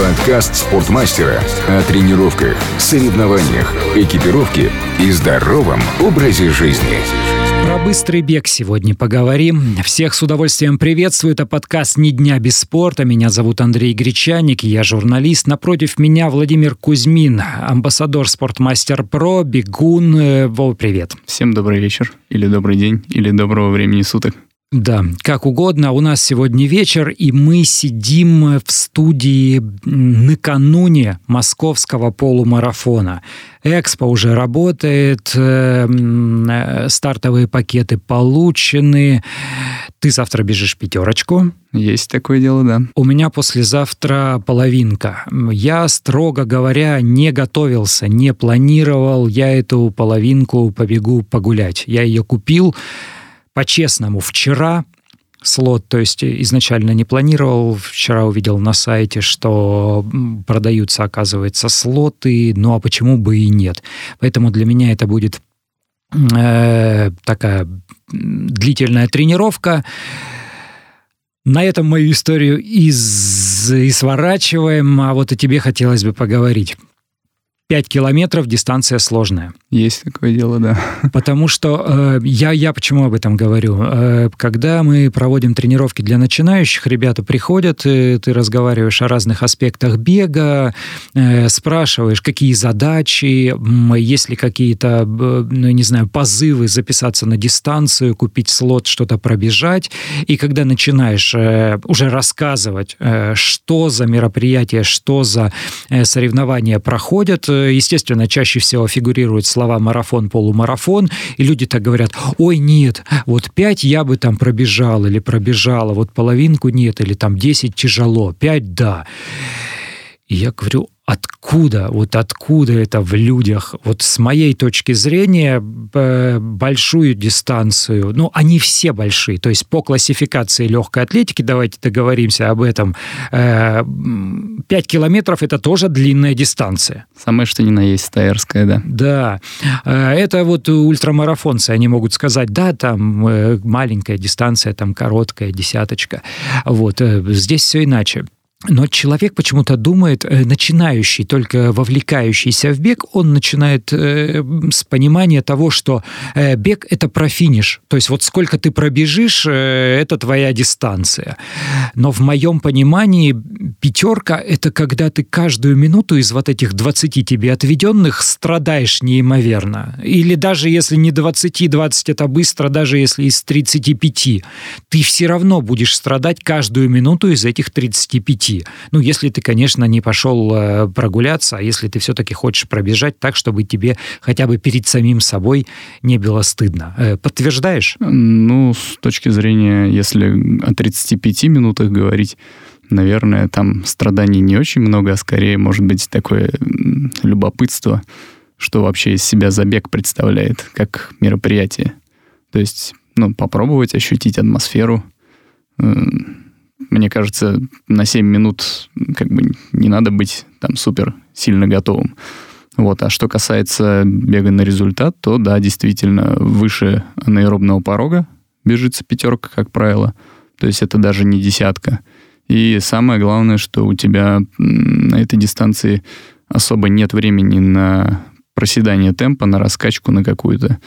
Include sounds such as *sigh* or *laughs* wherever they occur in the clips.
Подкаст спортмастера о тренировках, соревнованиях, экипировке и здоровом образе жизни. Про быстрый бег сегодня поговорим. Всех с удовольствием приветствую. Это подкаст «Ни дня без спорта». Меня зовут Андрей Гречаник, я журналист. Напротив меня Владимир Кузьмин, амбассадор «Спортмастер Про», бегун. Вов, привет. Всем добрый вечер, или добрый день, или доброго времени суток. Да, как угодно. У нас сегодня вечер, и мы сидим в студии накануне московского полумарафона. Экспо уже работает, э, э, стартовые пакеты получены. Ты завтра бежишь пятерочку. Есть такое дело, да. У меня послезавтра половинка. Я, строго говоря, не готовился, не планировал. Я эту половинку побегу погулять. Я ее купил по-честному, вчера слот, то есть изначально не планировал, вчера увидел на сайте, что продаются, оказывается, слоты, ну а почему бы и нет. Поэтому для меня это будет э, такая длительная тренировка. На этом мою историю и сворачиваем, а вот и тебе хотелось бы поговорить. 5 километров дистанция сложная. Есть такое дело, да. Потому что э, я, я почему об этом говорю? Э, когда мы проводим тренировки для начинающих, ребята приходят, и ты разговариваешь о разных аспектах бега, э, спрашиваешь, какие задачи, есть ли какие-то, ну, не знаю, позывы записаться на дистанцию, купить слот, что-то пробежать. И когда начинаешь э, уже рассказывать, э, что за мероприятие, что за э, соревнования проходят, э, естественно, чаще всего фигурируют слова марафон, полумарафон, и люди так говорят, ой, нет, вот 5 я бы там пробежал или пробежала, вот половинку нет, или там 10 тяжело, 5 да. И я говорю, откуда, вот откуда это в людях, вот с моей точки зрения, большую дистанцию, ну, они все большие, то есть по классификации легкой атлетики, давайте договоримся об этом, 5 э, километров это тоже длинная дистанция. Самое что ни на есть стаерская, да. Да, э, это вот ультрамарафонцы, они могут сказать, да, там э, маленькая дистанция, там короткая десяточка, вот, здесь все иначе. Но человек почему-то думает, э, начинающий, только вовлекающийся в бег, он начинает э, с понимания того, что э, бег это про финиш. То есть вот сколько ты пробежишь, э, это твоя дистанция. Но в моем понимании пятерка это когда ты каждую минуту из вот этих 20 тебе отведенных страдаешь неимоверно. Или даже если не 20, 20 это быстро, даже если из 35, ты все равно будешь страдать каждую минуту из этих 35 пути. Ну, если ты, конечно, не пошел э, прогуляться, а если ты все-таки хочешь пробежать так, чтобы тебе хотя бы перед самим собой не было стыдно. Э, подтверждаешь? Ну, с точки зрения, если о 35 минутах говорить, наверное, там страданий не очень много, а скорее, может быть, такое любопытство, что вообще из себя забег представляет как мероприятие. То есть, ну, попробовать ощутить атмосферу, мне кажется, на 7 минут как бы не надо быть там супер сильно готовым. Вот. А что касается бега на результат, то да, действительно, выше анаэробного порога бежится пятерка, как правило. То есть это даже не десятка. И самое главное, что у тебя на этой дистанции особо нет времени на проседание темпа, на раскачку на какую-то.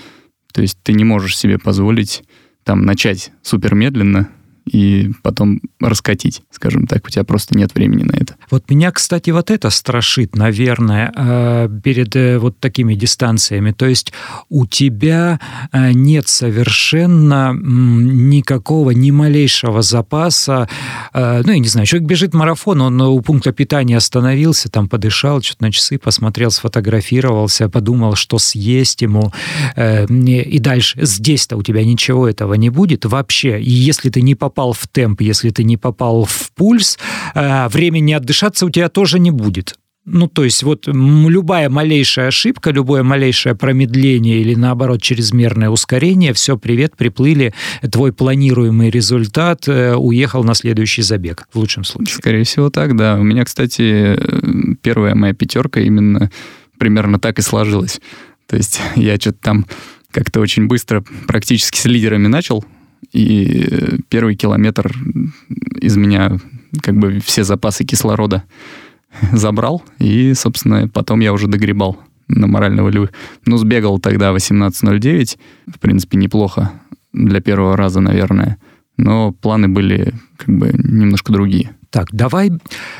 То есть ты не можешь себе позволить там начать супер медленно, и потом раскатить, скажем так. У тебя просто нет времени на это. Вот меня, кстати, вот это страшит, наверное, э, перед э, вот такими дистанциями. То есть у тебя э, нет совершенно никакого, ни малейшего запаса. Ну, я не знаю, человек бежит марафон, он у пункта питания остановился, там подышал, что-то на часы посмотрел, сфотографировался, подумал, что съесть ему. И дальше здесь-то у тебя ничего этого не будет вообще. И если ты не попал попал в темп, если ты не попал в пульс, э, времени отдышаться у тебя тоже не будет. Ну, то есть вот любая малейшая ошибка, любое малейшее промедление или, наоборот, чрезмерное ускорение, все, привет, приплыли, твой планируемый результат э, уехал на следующий забег, в лучшем случае. Скорее всего так, да. У меня, кстати, первая моя пятерка именно примерно так и сложилась. То есть *laughs* я что-то там как-то очень быстро практически с лидерами начал и первый километр из меня как бы все запасы кислорода *laughs* забрал, и, собственно, потом я уже догребал на морально волевых. Ну, сбегал тогда 18.09, в принципе, неплохо для первого раза, наверное. Но планы были как бы немножко другие. Так, давай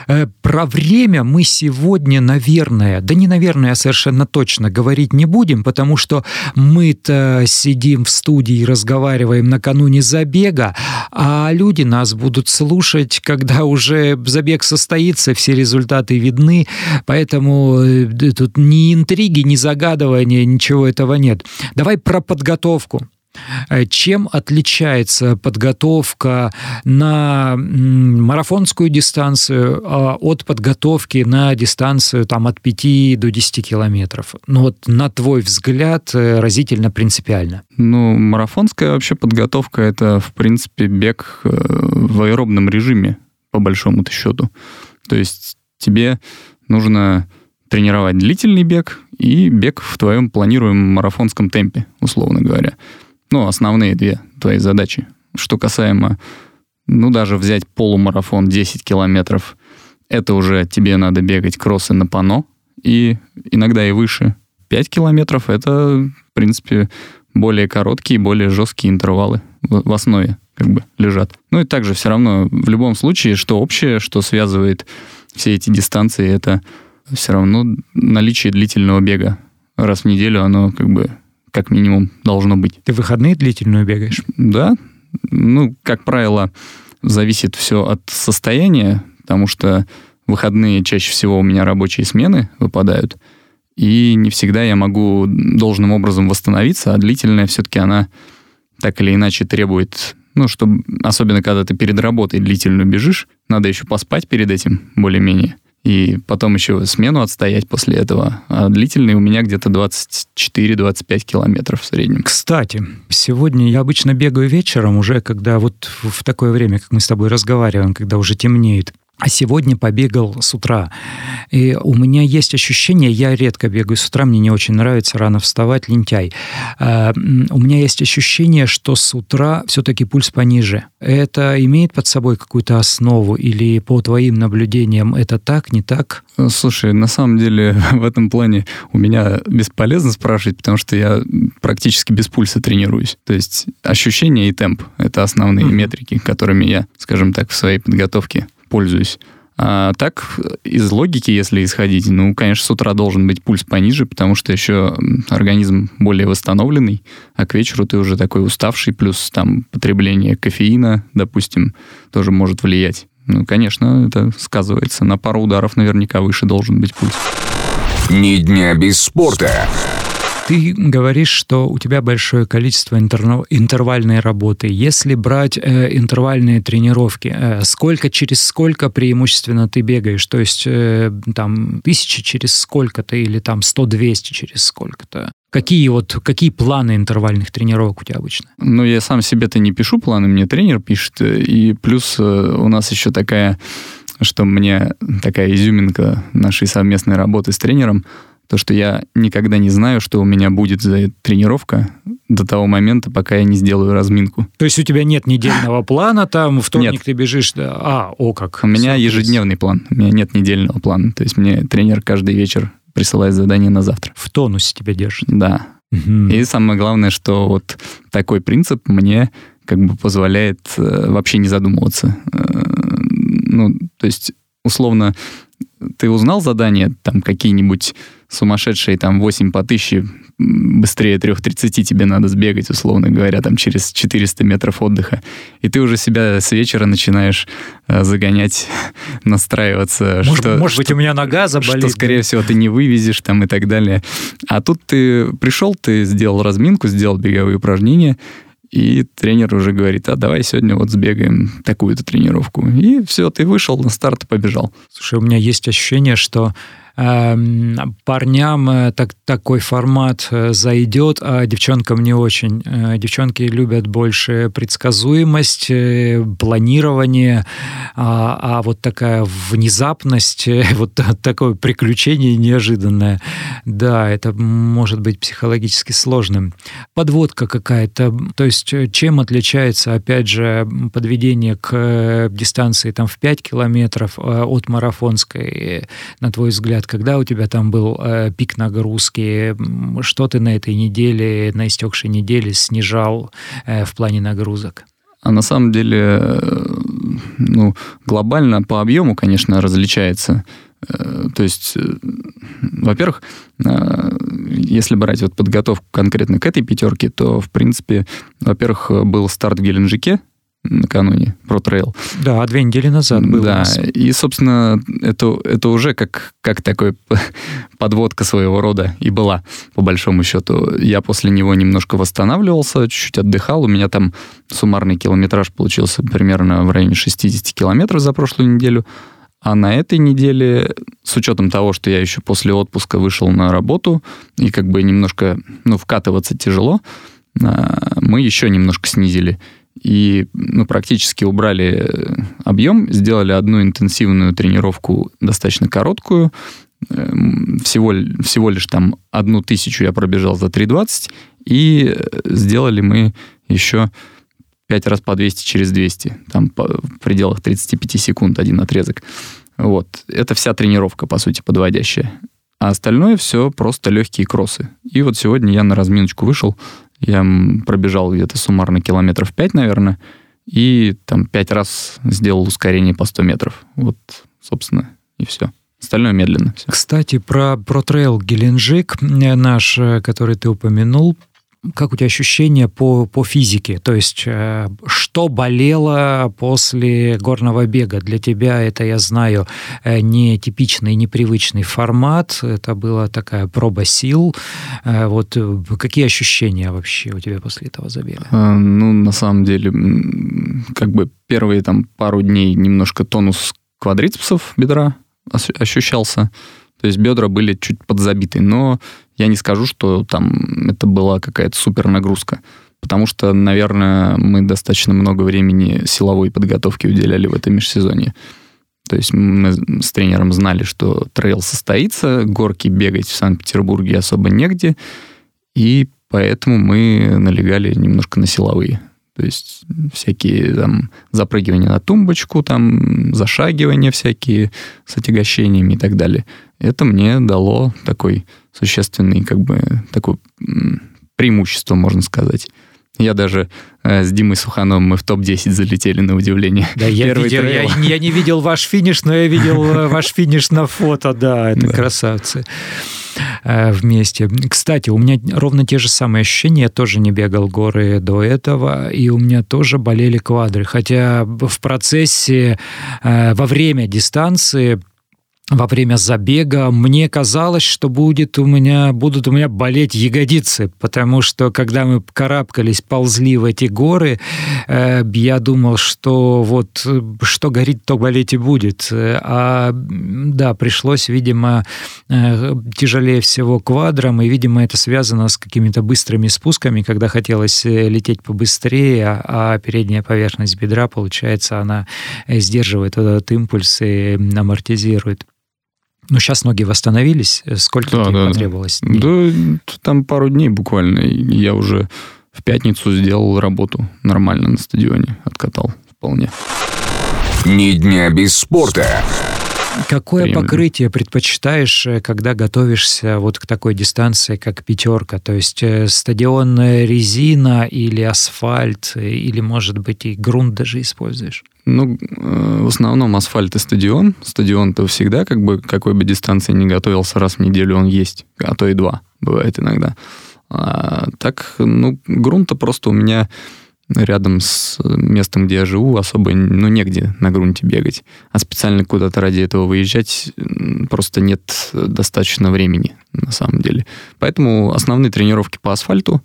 э, про время мы сегодня, наверное, да не наверное, а совершенно точно говорить не будем, потому что мы-то сидим в студии и разговариваем накануне забега, а люди нас будут слушать, когда уже забег состоится, все результаты видны, поэтому э, тут ни интриги, ни загадывания, ничего этого нет. Давай про подготовку. Э, чем отличается подготовка на марафонскую дистанцию а, от подготовки на дистанцию там, от 5 до 10 километров? Ну вот на твой взгляд э, разительно принципиально. Ну, марафонская вообще подготовка — это, в принципе, бег э, в аэробном режиме, по большому-то счету. То есть тебе нужно тренировать длительный бег и бег в твоем планируемом марафонском темпе, условно говоря. Ну, основные две твои задачи. Что касаемо, ну, даже взять полумарафон 10 километров, это уже тебе надо бегать кроссы на пано, и иногда и выше. 5 километров — это, в принципе, более короткие, более жесткие интервалы в, основе как бы лежат. Ну и также все равно в любом случае, что общее, что связывает все эти дистанции, это все равно наличие длительного бега. Раз в неделю оно как бы как минимум должно быть. Ты выходные длительную бегаешь? Да. Ну, как правило, зависит все от состояния, потому что выходные чаще всего у меня рабочие смены выпадают, и не всегда я могу должным образом восстановиться, а длительная все-таки она так или иначе требует, ну, чтобы, особенно когда ты перед работой длительную бежишь, надо еще поспать перед этим более-менее и потом еще смену отстоять после этого. А длительный у меня где-то 24-25 километров в среднем. Кстати, сегодня я обычно бегаю вечером уже, когда вот в такое время, как мы с тобой разговариваем, когда уже темнеет. А сегодня побегал с утра. И у меня есть ощущение, я редко бегаю с утра, мне не очень нравится рано вставать, лентяй. А, у меня есть ощущение, что с утра все-таки пульс пониже. Это имеет под собой какую-то основу или по твоим наблюдениям это так, не так? Слушай, на самом деле *laughs* в этом плане у меня бесполезно спрашивать, потому что я практически без пульса тренируюсь. То есть ощущение и темп — это основные mm-hmm. метрики, которыми я, скажем так, в своей подготовке пользуюсь. А так, из логики, если исходить, ну, конечно, с утра должен быть пульс пониже, потому что еще организм более восстановленный, а к вечеру ты уже такой уставший, плюс там потребление кофеина, допустим, тоже может влиять. Ну, конечно, это сказывается. На пару ударов наверняка выше должен быть пульс. Ни дня без спорта. Ты говоришь, что у тебя большое количество интервальной работы. Если брать э, интервальные тренировки, э, сколько через сколько преимущественно ты бегаешь? То есть э, там тысячи через сколько-то или там 100-200 через сколько-то? Какие вот какие планы интервальных тренировок у тебя обычно? Ну, я сам себе-то не пишу планы, мне тренер пишет. И плюс э, у нас еще такая, что мне такая изюминка нашей совместной работы с тренером – то, что я никогда не знаю, что у меня будет за тренировка до того момента, пока я не сделаю разминку. То есть у тебя нет недельного *laughs* плана, там вторник нет. ты бежишь, да, а, о как. У меня ежедневный план, у меня нет недельного плана. То есть мне тренер каждый вечер присылает задание на завтра. В тонусе тебя держит. Да. Угу. И самое главное, что вот такой принцип мне как бы позволяет э, вообще не задумываться. Э, ну, то есть, условно, ты узнал задание, там какие-нибудь сумасшедшие, там 8 по 1000, быстрее 3.30 тебе надо сбегать, условно говоря, там через 400 метров отдыха. И ты уже себя с вечера начинаешь э, загонять, *laughs* настраиваться. Может, что, может быть, у меня нога заболит. Что, скорее всего, ты не вывезешь там и так далее. А тут ты пришел, ты сделал разминку, сделал беговые упражнения, и тренер уже говорит, а давай сегодня вот сбегаем такую-то тренировку. И все, ты вышел на старт и побежал. Слушай, у меня есть ощущение, что парням э, так, такой формат э, зайдет, а девчонкам не очень. Э, девчонки любят больше предсказуемость, планирование, а, а вот такая внезапность, *laughs* вот такое приключение неожиданное, да, это может быть психологически сложным. Подводка какая-то, то есть чем отличается, опять же, подведение к дистанции там в 5 километров от марафонской, на твой взгляд, лет, когда у тебя там был э, пик нагрузки, что ты на этой неделе, на истекшей неделе снижал э, в плане нагрузок? А на самом деле, э, ну, глобально по объему, конечно, различается. Э, то есть, э, во-первых, если брать вот подготовку конкретно к этой пятерке, то, в принципе, во-первых, был старт в Геленджике, накануне про трейл. Да, две недели назад было. Да, и, собственно, это, это уже как, как такой *laughs* подводка своего рода и была, по большому счету. Я после него немножко восстанавливался, чуть-чуть отдыхал. У меня там суммарный километраж получился примерно в районе 60 километров за прошлую неделю. А на этой неделе, с учетом того, что я еще после отпуска вышел на работу, и как бы немножко, ну, вкатываться тяжело, а, мы еще немножко снизили и ну, практически убрали э, объем, сделали одну интенсивную тренировку достаточно короткую, эм, всего, всего лишь там одну тысячу я пробежал за 3.20, и э, сделали мы еще 5 раз по 200 через 200, там по, в пределах 35 секунд один отрезок. Вот. Это вся тренировка, по сути, подводящая. А остальное все просто легкие кроссы. И вот сегодня я на разминочку вышел, я пробежал где-то суммарно километров 5, наверное, и там 5 раз сделал ускорение по 100 метров. Вот, собственно, и все. Остальное медленно. Все. Кстати, про, про трейл Геленджик э, наш, э, который ты упомянул, как у тебя ощущения по, по физике? То есть, э, что болело после горного бега? Для тебя это, я знаю, э, не типичный, непривычный формат. Это была такая проба сил. Э, вот какие ощущения вообще у тебя после этого забега? А, ну, на самом деле, как бы первые там пару дней немножко тонус квадрицепсов бедра ощущался. То есть бедра были чуть подзабиты, но я не скажу, что там это была какая-то супер нагрузка. Потому что, наверное, мы достаточно много времени силовой подготовки уделяли в этом межсезонье. То есть мы с тренером знали, что трейл состоится, горки бегать в Санкт-Петербурге особо негде, и поэтому мы налегали немножко на силовые. То есть всякие там запрыгивания на тумбочку, там зашагивания всякие с отягощениями и так далее. Это мне дало такой существенный, как бы, такое преимущество, можно сказать. Я даже э, с Димой Сухановым мы в топ-10 залетели на удивление. Да, я, видел, я, я не видел ваш финиш, но я видел э, *laughs* ваш финиш на фото, да, это да. красавцы э, вместе. Кстати, у меня ровно те же самые ощущения. Я тоже не бегал горы до этого, и у меня тоже болели квадры. Хотя в процессе, э, во время дистанции во время забега мне казалось, что будет у меня, будут у меня болеть ягодицы, потому что когда мы карабкались, ползли в эти горы, э, я думал, что вот что горит, то болеть и будет. А да, пришлось, видимо, э, тяжелее всего квадром, и, видимо, это связано с какими-то быстрыми спусками, когда хотелось э, лететь побыстрее, а передняя поверхность бедра, получается, она сдерживает этот импульс и амортизирует. Ну, сейчас ноги восстановились. Сколько да, тебе да, потребовалось? Да. да, там пару дней буквально. Я уже в пятницу сделал работу нормально на стадионе. Откатал вполне. Ни дня без спорта. Какое Приемлемо. покрытие предпочитаешь, э, когда готовишься вот к такой дистанции, как пятерка? То есть э, стадионная резина или асфальт, э, или, может быть, и грунт даже используешь? Ну, в основном асфальт и стадион. Стадион-то всегда, как бы, какой бы дистанции ни готовился, раз в неделю он есть, а то и два, бывает иногда. А, так, ну, грунта просто у меня рядом с местом, где я живу, особо ну, негде на грунте бегать. А специально куда-то ради этого выезжать просто нет достаточно времени, на самом деле. Поэтому основные тренировки по асфальту,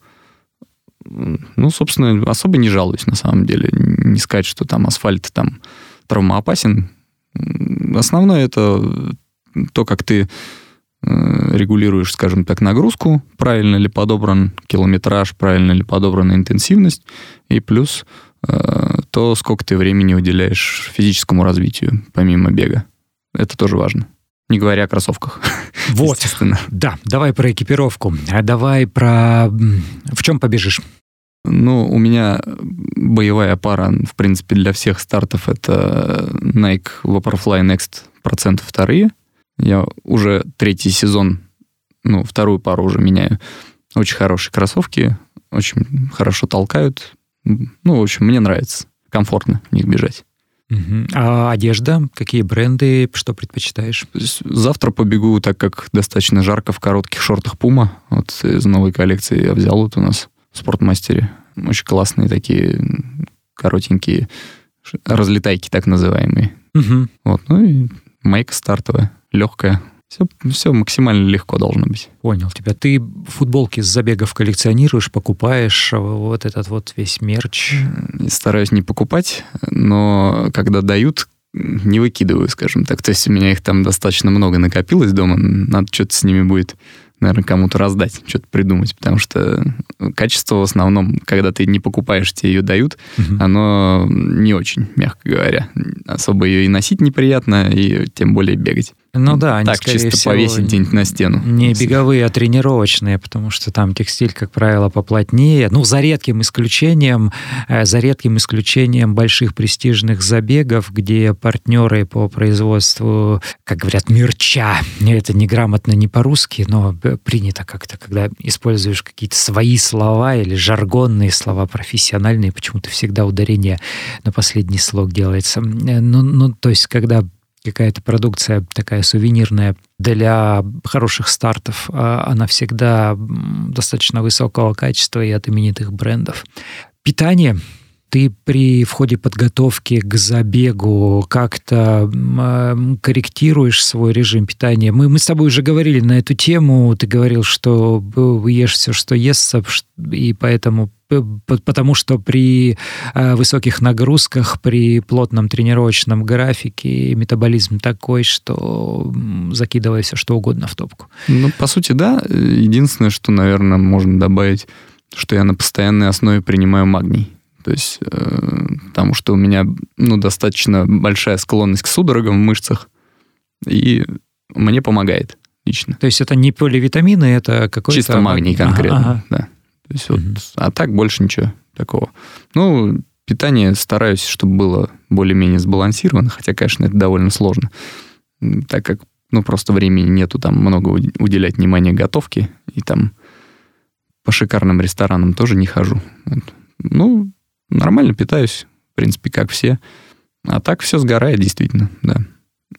ну, собственно, особо не жалуюсь, на самом деле. Не сказать, что там асфальт там травмоопасен. Основное это то, как ты э, регулируешь, скажем так, нагрузку, правильно ли подобран километраж, правильно ли подобрана интенсивность, и плюс э, то, сколько ты времени уделяешь физическому развитию, помимо бега. Это тоже важно. Не говоря о кроссовках. *laughs* Вот. Да, давай про экипировку. А давай про... В чем побежишь? Ну, у меня боевая пара, в принципе, для всех стартов это Nike Vaporfly Next процент вторые. Я уже третий сезон, ну, вторую пару уже меняю. Очень хорошие кроссовки, очень хорошо толкают. Ну, в общем, мне нравится. Комфортно в них бежать. Угу. А одежда? Какие бренды? Что предпочитаешь? Завтра побегу, так как достаточно жарко, в коротких шортах Puma. Вот из новой коллекции я взял вот у нас в спортмастере. Очень классные такие коротенькие разлетайки так называемые. Угу. Вот, ну и майка стартовая, легкая. Все, все максимально легко должно быть. Понял тебя. Ты футболки с забегов коллекционируешь, покупаешь вот этот вот весь мерч? Стараюсь не покупать, но когда дают, не выкидываю, скажем так. То есть у меня их там достаточно много накопилось дома, надо что-то с ними будет наверное, кому-то раздать, что-то придумать, потому что качество в основном, когда ты не покупаешь, тебе ее дают, угу. оно не очень, мягко говоря. Особо ее и носить неприятно, и тем более бегать. Ну да, они, так чисто всего, повесить где-нибудь на стену. Не беговые, а тренировочные, потому что там текстиль, как правило, поплотнее. Ну, за редким исключением, э, за редким исключением больших престижных забегов, где партнеры по производству, как говорят, мерча, это неграмотно не по-русски, но принято как-то, когда используешь какие-то свои слова или жаргонные слова профессиональные, почему-то всегда ударение на последний слог делается. Э, ну, ну то есть, когда какая-то продукция такая сувенирная для хороших стартов, а она всегда достаточно высокого качества и от именитых брендов. Питание ты при входе подготовки к забегу как-то корректируешь свой режим питания? Мы, мы с тобой уже говорили на эту тему. Ты говорил, что ешь все, что естся, и поэтому потому что при э, высоких нагрузках, при плотном тренировочном графике метаболизм такой, что закидывай все что угодно в топку. Ну, по сути, да. Единственное, что, наверное, можно добавить, что я на постоянной основе принимаю магний. То есть, э, потому что у меня ну, достаточно большая склонность к судорогам в мышцах, и мне помогает лично. То есть это не поливитамины, это какой-то... Чисто магний конкретно, ага, ага. да. То есть вот, а так больше ничего такого. Ну, питание стараюсь, чтобы было более-менее сбалансировано, хотя, конечно, это довольно сложно, так как, ну, просто времени нету там много уделять внимания готовке, и там по шикарным ресторанам тоже не хожу. Вот. Ну, нормально питаюсь, в принципе, как все. А так все сгорает, действительно, да.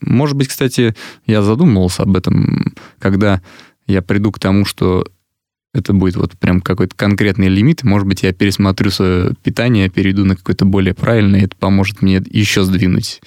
Может быть, кстати, я задумывался об этом, когда я приду к тому, что это будет вот прям какой-то конкретный лимит. Может быть, я пересмотрю свое питание, перейду на какое-то более правильное, и это поможет мне еще сдвинуть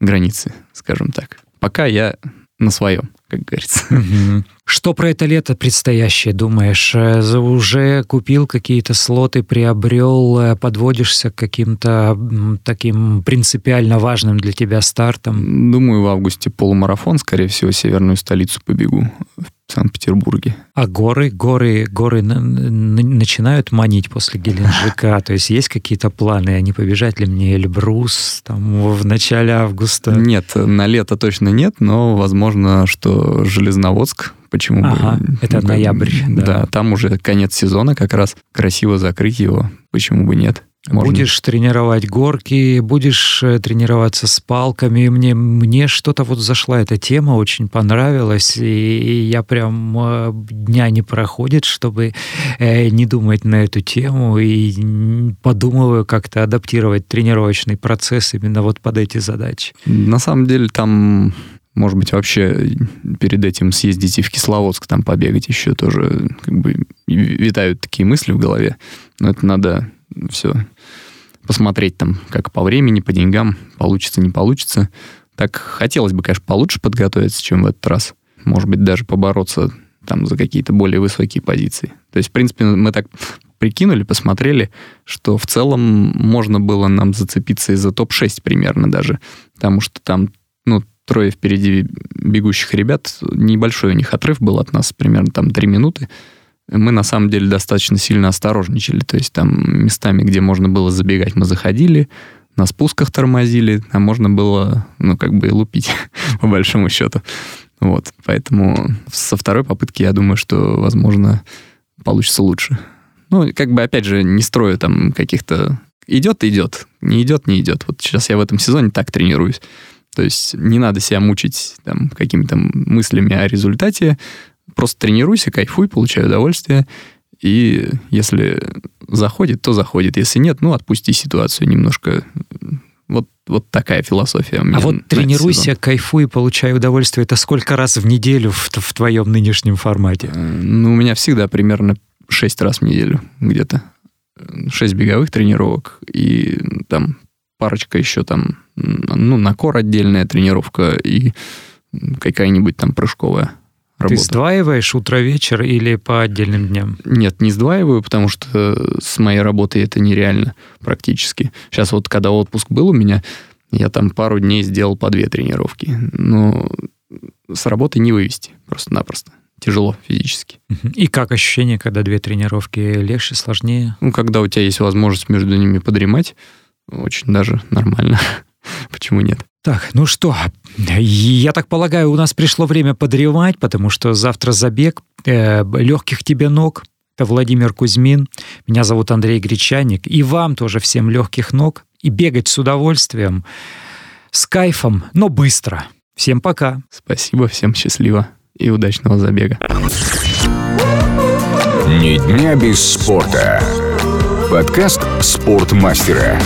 границы, скажем так. Пока я на своем, как говорится. Что про это лето предстоящее думаешь? Э, уже купил какие-то слоты, приобрел, э, подводишься к каким-то таким принципиально важным для тебя стартам? Думаю, в августе полумарафон, скорее всего, северную столицу побегу в Санкт-Петербурге. А горы, горы, горы начинают манить после Геленджика? *laughs* То есть есть какие-то планы, а не побежать ли мне Эльбрус там в начале августа? Нет, на лето точно нет, но возможно, что Железноводск почему ага, бы... это ну, ноябрь. Да. да, там уже конец сезона как раз, красиво закрыть его, почему бы нет. Можно... Будешь тренировать горки, будешь э, тренироваться с палками. Мне, мне что-то вот зашла эта тема, очень понравилась, и я прям э, дня не проходит, чтобы э, не думать на эту тему, и подумываю как-то адаптировать тренировочный процесс именно вот под эти задачи. На самом деле там может быть, вообще перед этим съездите в Кисловодск, там побегать еще тоже, как бы, витают такие мысли в голове. Но это надо все посмотреть там, как по времени, по деньгам, получится, не получится. Так хотелось бы, конечно, получше подготовиться, чем в этот раз. Может быть, даже побороться там за какие-то более высокие позиции. То есть, в принципе, мы так прикинули, посмотрели, что в целом можно было нам зацепиться и за топ-6 примерно даже, потому что там, трое впереди бегущих ребят, небольшой у них отрыв был от нас, примерно там три минуты. Мы на самом деле достаточно сильно осторожничали, то есть там местами, где можно было забегать, мы заходили, на спусках тормозили, а можно было, ну, как бы лупить, *laughs* по большому счету. Вот, поэтому со второй попытки я думаю, что, возможно, получится лучше. Ну, как бы, опять же, не строю там каких-то... Идет, идет. Не идет, не идет. Вот сейчас я в этом сезоне так тренируюсь. То есть не надо себя мучить там какими-то мыслями о результате. Просто тренируйся, кайфуй, получай удовольствие. И если заходит, то заходит. Если нет, ну, отпусти ситуацию немножко. Вот, вот такая философия у меня. А вот тренируйся, сезон. кайфуй, получай удовольствие. Это сколько раз в неделю в, в твоем нынешнем формате? Э, ну, у меня всегда примерно 6 раз в неделю где-то. 6 беговых тренировок и там парочка еще там, ну, на кор отдельная тренировка и какая-нибудь там прыжковая работа. Ты сдваиваешь утро-вечер или по отдельным дням? Нет, не сдваиваю, потому что с моей работой это нереально практически. Сейчас вот, когда отпуск был у меня, я там пару дней сделал по две тренировки. Но с работы не вывести просто-напросто. Тяжело физически. И как ощущение, когда две тренировки легче, сложнее? Ну, когда у тебя есть возможность между ними подремать, очень даже нормально. *laughs* Почему нет? Так, ну что, я так полагаю, у нас пришло время подревать, потому что завтра забег э, легких тебе ног. Это Владимир Кузьмин. Меня зовут Андрей Гречаник. И вам тоже всем легких ног. И бегать с удовольствием, с кайфом, но быстро. Всем пока. Спасибо, всем счастливо и удачного забега. Ни дня без спорта. Подкаст «Спортмастера».